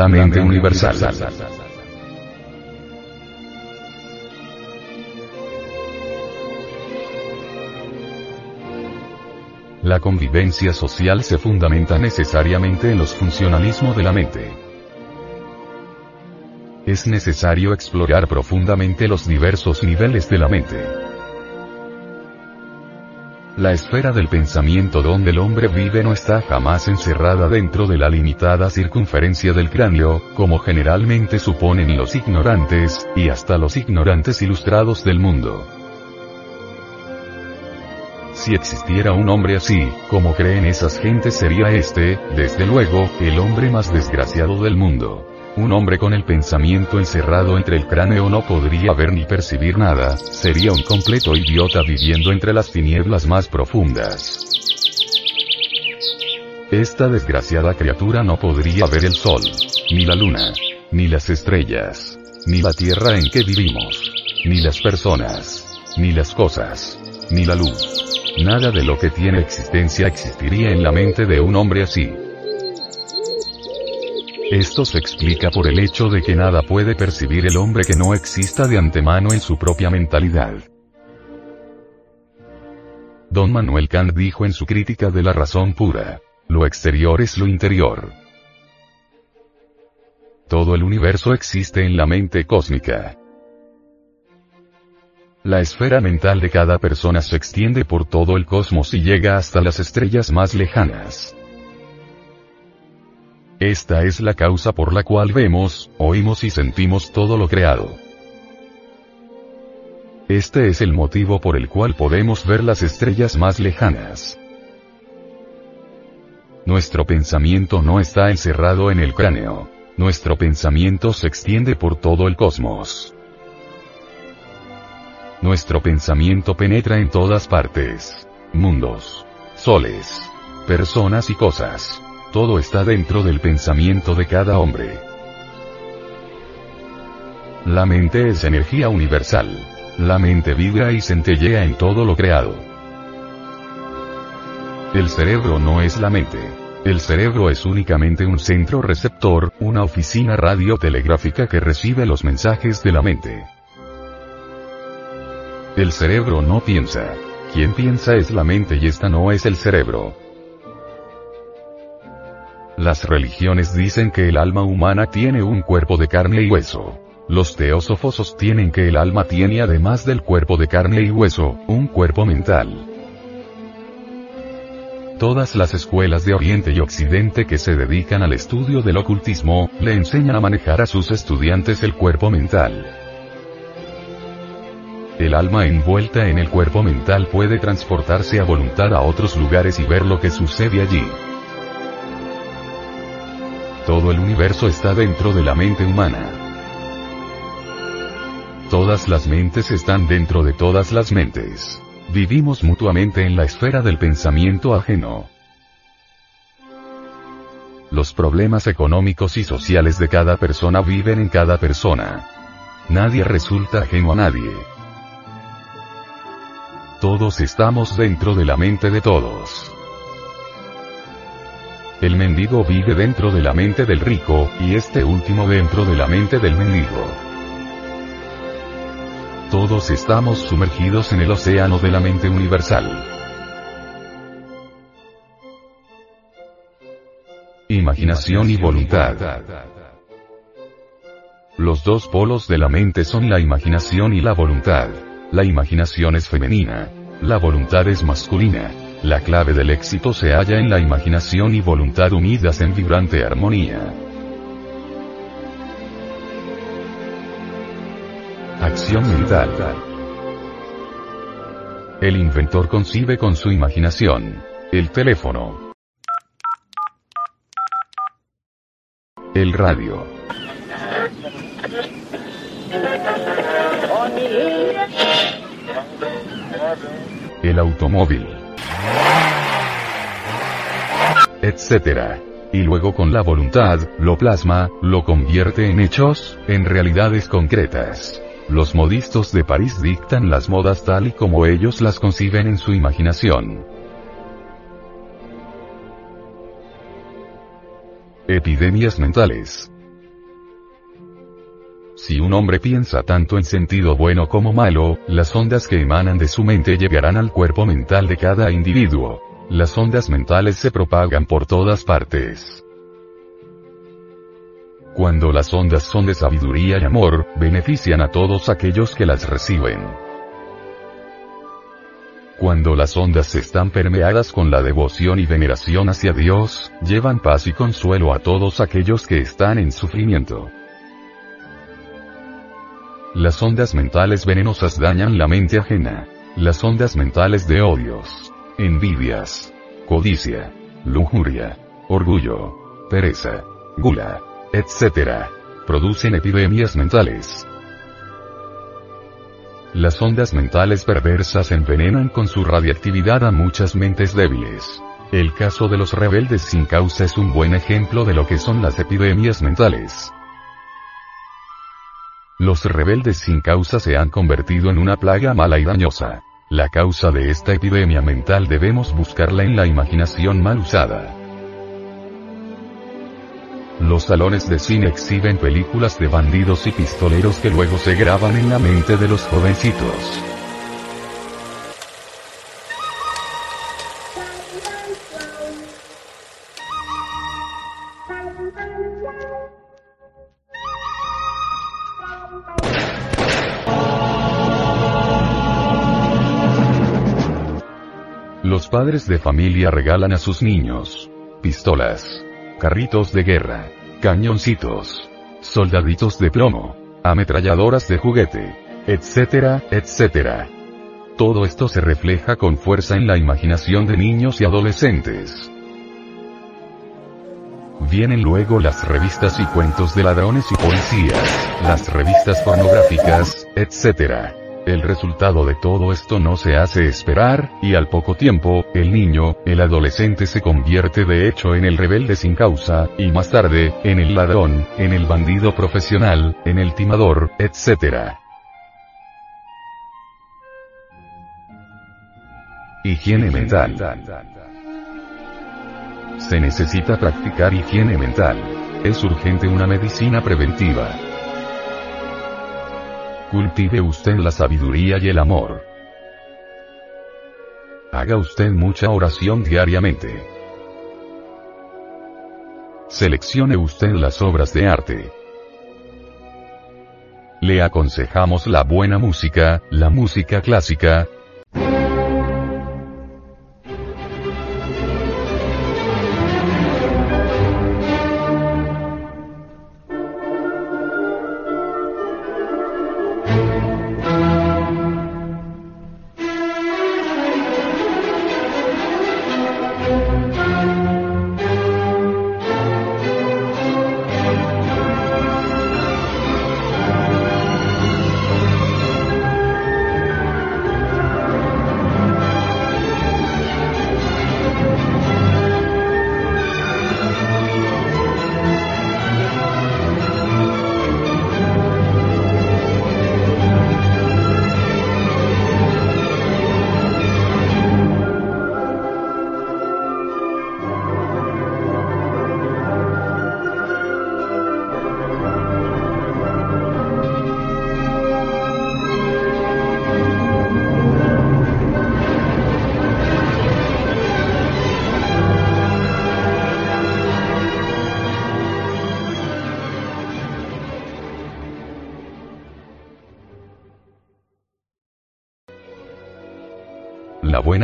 La mente universal. La convivencia social se fundamenta necesariamente en los funcionalismos de la mente. Es necesario explorar profundamente los diversos niveles de la mente. La esfera del pensamiento donde el hombre vive no está jamás encerrada dentro de la limitada circunferencia del cráneo, como generalmente suponen los ignorantes, y hasta los ignorantes ilustrados del mundo. Si existiera un hombre así, como creen esas gentes sería este, desde luego, el hombre más desgraciado del mundo. Un hombre con el pensamiento encerrado entre el cráneo no podría ver ni percibir nada, sería un completo idiota viviendo entre las tinieblas más profundas. Esta desgraciada criatura no podría ver el sol, ni la luna, ni las estrellas, ni la tierra en que vivimos, ni las personas, ni las cosas, ni la luz. Nada de lo que tiene existencia existiría en la mente de un hombre así. Esto se explica por el hecho de que nada puede percibir el hombre que no exista de antemano en su propia mentalidad. Don Manuel Kant dijo en su crítica de la razón pura, lo exterior es lo interior. Todo el universo existe en la mente cósmica. La esfera mental de cada persona se extiende por todo el cosmos y llega hasta las estrellas más lejanas. Esta es la causa por la cual vemos, oímos y sentimos todo lo creado. Este es el motivo por el cual podemos ver las estrellas más lejanas. Nuestro pensamiento no está encerrado en el cráneo. Nuestro pensamiento se extiende por todo el cosmos. Nuestro pensamiento penetra en todas partes. Mundos. Soles. Personas y cosas. Todo está dentro del pensamiento de cada hombre. La mente es energía universal. La mente vibra y centellea en todo lo creado. El cerebro no es la mente. El cerebro es únicamente un centro receptor, una oficina radiotelegráfica que recibe los mensajes de la mente. El cerebro no piensa. Quien piensa es la mente y esta no es el cerebro. Las religiones dicen que el alma humana tiene un cuerpo de carne y hueso. Los teósofos sostienen que el alma tiene además del cuerpo de carne y hueso, un cuerpo mental. Todas las escuelas de Oriente y Occidente que se dedican al estudio del ocultismo, le enseñan a manejar a sus estudiantes el cuerpo mental. El alma envuelta en el cuerpo mental puede transportarse a voluntad a otros lugares y ver lo que sucede allí. Todo el universo está dentro de la mente humana. Todas las mentes están dentro de todas las mentes. Vivimos mutuamente en la esfera del pensamiento ajeno. Los problemas económicos y sociales de cada persona viven en cada persona. Nadie resulta ajeno a nadie. Todos estamos dentro de la mente de todos. El mendigo vive dentro de la mente del rico, y este último dentro de la mente del mendigo. Todos estamos sumergidos en el océano de la mente universal. Imaginación y voluntad. Los dos polos de la mente son la imaginación y la voluntad. La imaginación es femenina. La voluntad es masculina. La clave del éxito se halla en la imaginación y voluntad unidas en vibrante armonía. Acción mental. El inventor concibe con su imaginación. El teléfono. El radio. El automóvil. Etcétera. Y luego con la voluntad, lo plasma, lo convierte en hechos, en realidades concretas. Los modistos de París dictan las modas tal y como ellos las conciben en su imaginación. Epidemias mentales. Si un hombre piensa tanto en sentido bueno como malo, las ondas que emanan de su mente llegarán al cuerpo mental de cada individuo. Las ondas mentales se propagan por todas partes. Cuando las ondas son de sabiduría y amor, benefician a todos aquellos que las reciben. Cuando las ondas están permeadas con la devoción y veneración hacia Dios, llevan paz y consuelo a todos aquellos que están en sufrimiento. Las ondas mentales venenosas dañan la mente ajena. Las ondas mentales de odios, envidias, codicia, lujuria, orgullo, pereza, gula, etc. producen epidemias mentales. Las ondas mentales perversas envenenan con su radiactividad a muchas mentes débiles. El caso de los rebeldes sin causa es un buen ejemplo de lo que son las epidemias mentales. Los rebeldes sin causa se han convertido en una plaga mala y dañosa. La causa de esta epidemia mental debemos buscarla en la imaginación mal usada. Los salones de cine exhiben películas de bandidos y pistoleros que luego se graban en la mente de los jovencitos. Padres de familia regalan a sus niños pistolas, carritos de guerra, cañoncitos, soldaditos de plomo, ametralladoras de juguete, etcétera, etcétera. Todo esto se refleja con fuerza en la imaginación de niños y adolescentes. Vienen luego las revistas y cuentos de ladrones y policías, las revistas pornográficas, etcétera. El resultado de todo esto no se hace esperar, y al poco tiempo, el niño, el adolescente se convierte de hecho en el rebelde sin causa, y más tarde, en el ladrón, en el bandido profesional, en el timador, etc. Higiene mental. Se necesita practicar higiene mental. Es urgente una medicina preventiva. Cultive usted la sabiduría y el amor. Haga usted mucha oración diariamente. Seleccione usted las obras de arte. Le aconsejamos la buena música, la música clásica,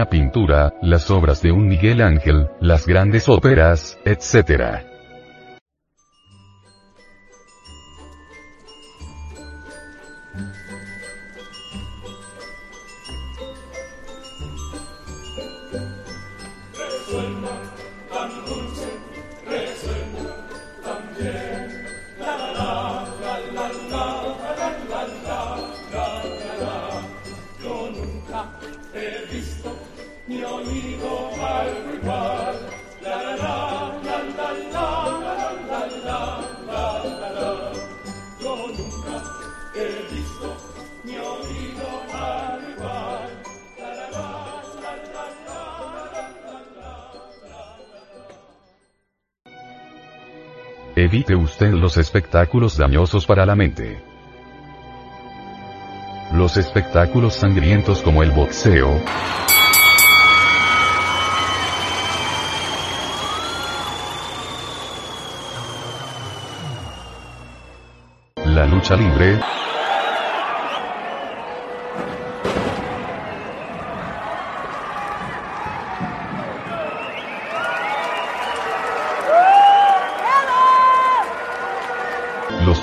pintura, las obras de un Miguel Ángel, las grandes óperas, etc. Evite usted los espectáculos dañosos para la mente. Los espectáculos sangrientos como el boxeo, la lucha libre,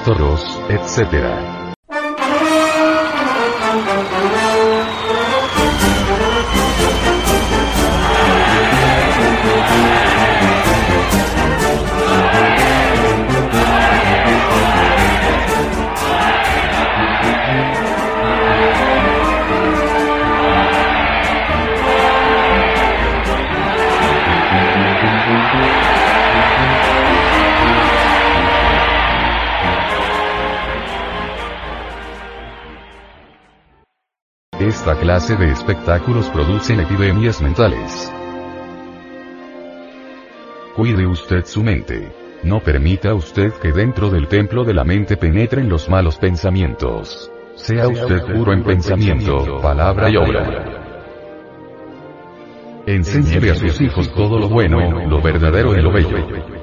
toros, etc. clase de espectáculos producen epidemias mentales. Cuide usted su mente. No permita usted que dentro del templo de la mente penetren los malos pensamientos. Sea usted puro en pensamiento, palabra y obra. Enséñele a sus hijos todo lo bueno, lo verdadero y lo bello.